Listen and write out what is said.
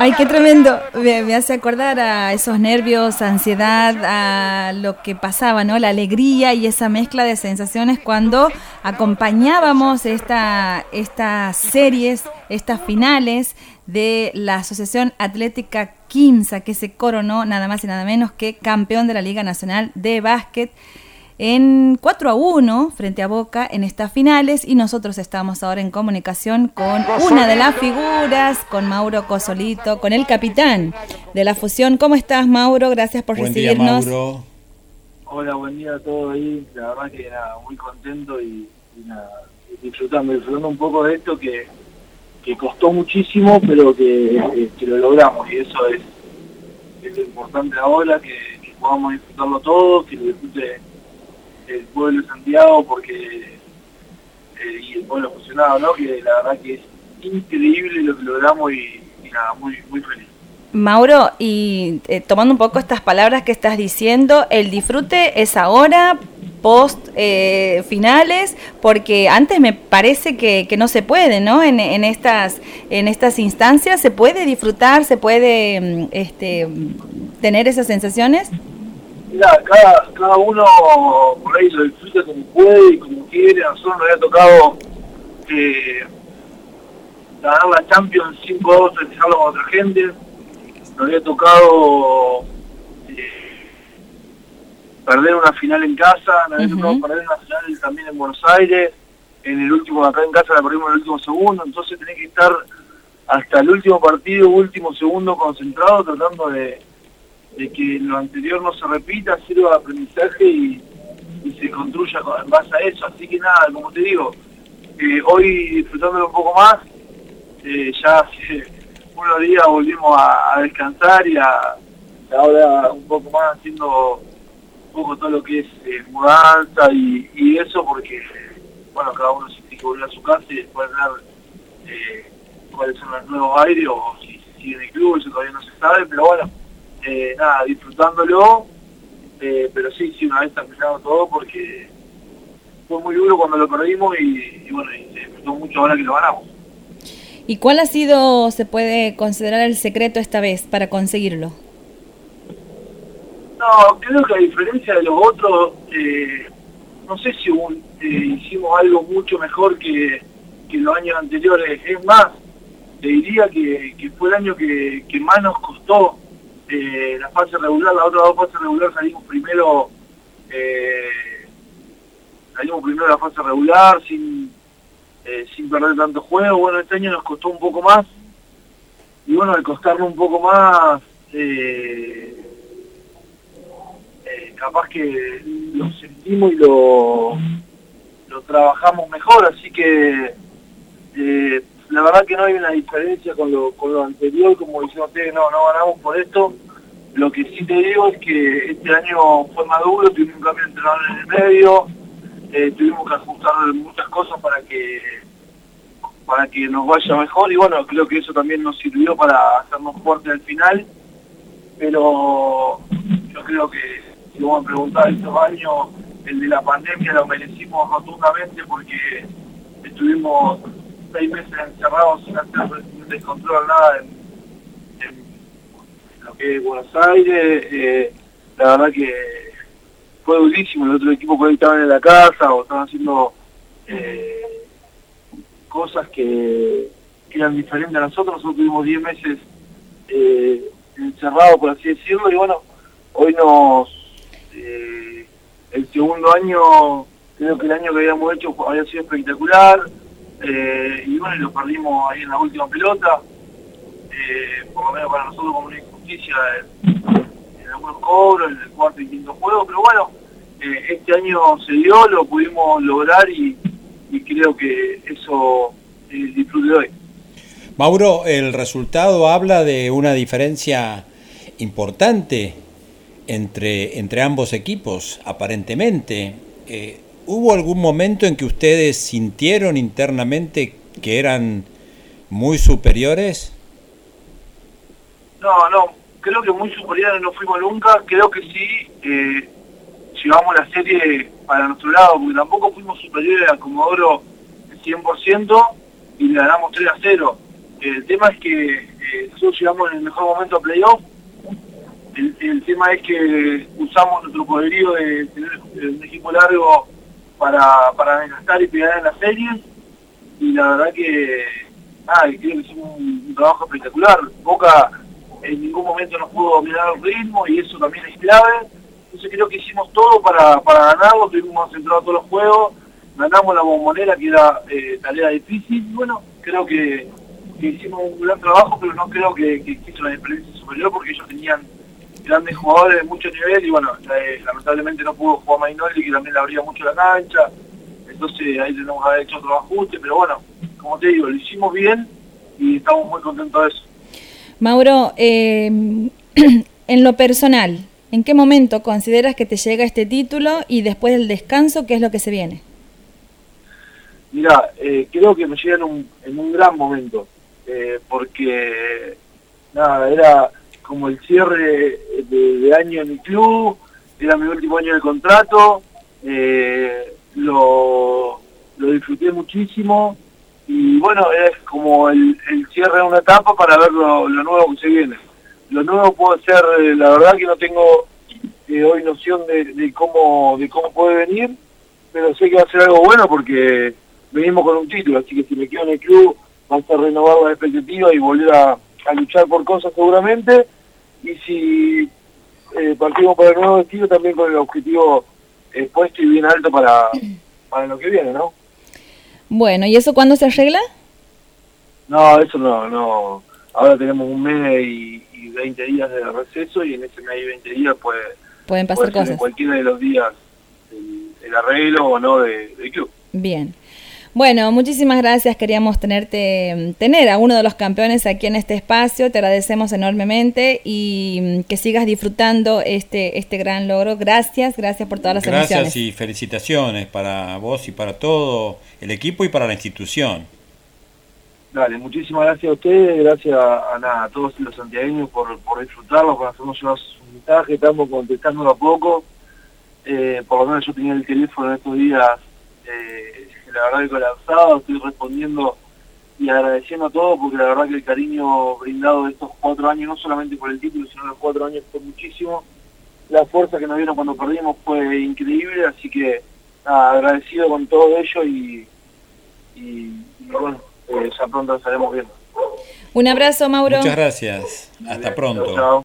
Ay, qué tremendo. Me, hace acordar a esos nervios, ansiedad, a lo que pasaba, ¿no? La alegría y esa mezcla de sensaciones cuando acompañábamos esta, estas series, estas finales de la Asociación Atlética Quimsa, que se coronó nada más y nada menos que campeón de la Liga Nacional de Básquet en 4 a 1 frente a Boca en estas finales y nosotros estamos ahora en comunicación con una de las figuras, con Mauro Cosolito, con el capitán de la fusión. ¿Cómo estás, Mauro? Gracias por recibirnos. Hola, buen día a todos ahí. La verdad que era muy contento y, disfrutando, disfrutando un poco de esto que, que costó muchísimo, pero que, lo logramos y eso es, lo importante ahora, que, que podamos disfrutarlo todo, que lo disfrute el pueblo de Santiago porque eh, y el pueblo funcionado, ¿no? Que la verdad que es increíble lo que logramos y, nada, muy, muy feliz. Mauro, y eh, tomando un poco estas palabras que estás diciendo, el disfrute es ahora, post eh, finales, porque antes me parece que, que no se puede, ¿no? En, en, estas, en estas instancias se puede disfrutar, se puede mm, este, tener esas sensaciones. Mira, cada, cada uno por ahí lo disfruta como puede y como quiere. A nosotros nos había tocado eh, ganar la Champions 5-2, festejarlo con otra gente. Nos había tocado eh, perder una final en casa, nos había tocado perder una final también en Buenos Aires. En el último, acá en casa la perdimos en el último segundo, entonces tenés que estar hasta el último partido, último segundo concentrado, tratando de de que lo anterior no se repita, sirva de aprendizaje y, se construya en base a eso. Así que nada, como te digo, eh, hoy disfrutándolo un poco más, eh, ya hace unos días volvimos a, descansar y a, ahora un poco más haciendo un poco todo lo que es eh, mudanza y, eso, porque bueno, cada uno se tiene que volver a su casa y después ver cuáles son los nuevos aires o si sigue en el club, eso todavía no se sabe, pero bueno eh, nada, disfrutándolo, eh, pero sí, sí, una vez terminado todo porque fue muy duro cuando lo perdimos y, bueno, y se disfrutó mucho ahora que lo ganamos. ¿Y cuál ha sido, se puede considerar el secreto esta vez para conseguirlo? No, creo que a diferencia de los otros, eh, no sé si hicimos algo mucho mejor que, que los años anteriores. Es más, te diría que, que fue el año que, que más nos costó eh, la fase regular, la otra dos fases regular salimos primero, eh, salimos primero la fase regular sin, eh, sin perder tanto juego. Bueno, este año nos costó un poco más. Y bueno, al costarnos un poco más, capaz que lo sentimos y lo, lo trabajamos mejor, así que la verdad que no hay una diferencia con lo, con lo anterior, como dicen ustedes, no, no ganamos por esto. Lo que sí te digo es que este año fue maduro, tuvimos un cambio de entrenador en el medio, eh, tuvimos que ajustar muchas cosas para que para que nos vaya mejor y bueno, creo que eso también nos sirvió para hacernos fuertes al final, pero yo creo que si vamos a preguntar estos años, el de la pandemia lo merecimos rotundamente porque estuvimos seis meses encerrados sin hacer nada en, en, lo que es Buenos Aires. Eh, la verdad que fue durísimo. El otro equipo que estaban en la casa o estaban haciendo eh, cosas que, eran diferentes a nosotros. Nosotros tuvimos 10 meses eh, encerrados, por así decirlo, y bueno, hoy nos... El segundo año, creo que el año que habíamos hecho había sido espectacular eh, y bueno, lo perdimos ahí en la última pelota, eh, por lo menos para nosotros como una injusticia en, algunos cobros, en el cuarto y quinto juego, pero bueno, eh, este año se dio, lo pudimos lograr y, creo que eso es el disfrute de hoy. Mauro, el resultado habla de una diferencia importante entre, entre ambos equipos, aparentemente. ¿Hubo algún momento en que ustedes sintieron internamente que eran muy superiores? No, no, creo que muy superiores no fuimos nunca, creo que sí eh, llevamos la serie para nuestro lado, porque tampoco fuimos superiores a Comodoro 100% y le ganamos 3 a 0. El tema es que eh, nosotros llegamos en el mejor momento a playoff. El, tema es que usamos nuestro poderío de tener un equipo largo para, para desgastar y pegar en las series. Y la verdad que, nada, creo que hicimos un, trabajo espectacular. Boca en ningún momento nos pudo dominar el ritmo y eso también es clave. Entonces creo que hicimos todo para, para ganarlo, tuvimos centrado todos los juegos, ganamos la bombonera que era eh, tarea difícil. Bueno, creo que hicimos un gran trabajo, pero no creo que, que una diferencia superior porque ellos tenían grandes jugadores de mucho nivel y bueno, eh, lamentablemente no pudo jugar Mainoli que también le abría mucho la cancha, entonces ahí tenemos que haber hecho otro ajuste, pero bueno, como te digo, lo hicimos bien y estamos muy contentos de eso. Mauro, eh, en lo personal, ¿en qué momento consideras que te llega este título y después del descanso, qué es lo que se viene? Mira, eh, creo que me llega en un, en un gran momento. Eh, porque nada, era como el cierre de, año en mi club, era mi último año de contrato, eh, lo, lo disfruté muchísimo y bueno, es como el, cierre de una etapa para ver lo, nuevo que se viene. Lo nuevo puede ser, eh, la verdad que no tengo hoy noción de, de, cómo de cómo puede venir, pero sé que va a ser algo bueno porque venimos con un título, así que si me quedo en el club vamos a renovar la expectativa y volver a, luchar por cosas seguramente. Y si eh, partimos para el nuevo destino, también con el objetivo eh, puesto y bien alto para, para lo que viene, ¿no? Bueno, ¿y eso cuándo se arregla? No, eso no, no. Ahora tenemos un mes y, y 20 días de receso y en ese mes y 20 días puede, pueden pasar cosas. cualquiera de los días el, arreglo o no de, de club. Bien. Bueno, muchísimas gracias. Queríamos tenerte, tener a uno de los campeones aquí en este espacio. Te agradecemos enormemente y mm, que sigas disfrutando este, este gran logro. Gracias, gracias por todas las Gracias y felicitaciones para vos y para todo el equipo y para la institución. Dale, muchísimas gracias a ustedes, gracias a, a todos los santiagueños por, por disfrutarlo, por hacernos llevar su mensaje, estamos contestándolo a poco. Eh, por lo menos yo tenía el teléfono en estos días eh, la verdad que colapsado, estoy respondiendo y agradeciendo a todos porque la verdad que el cariño brindado de estos cuatro años, no solamente por el título, sino los cuatro años fue muchísimo. La fuerza que nos dieron cuando perdimos fue increíble, así que agradecido con todo ello y, y, bueno, eh, ya pronto estaremos viendo. Un abrazo, Mauro. Muchas gracias. Hasta pronto.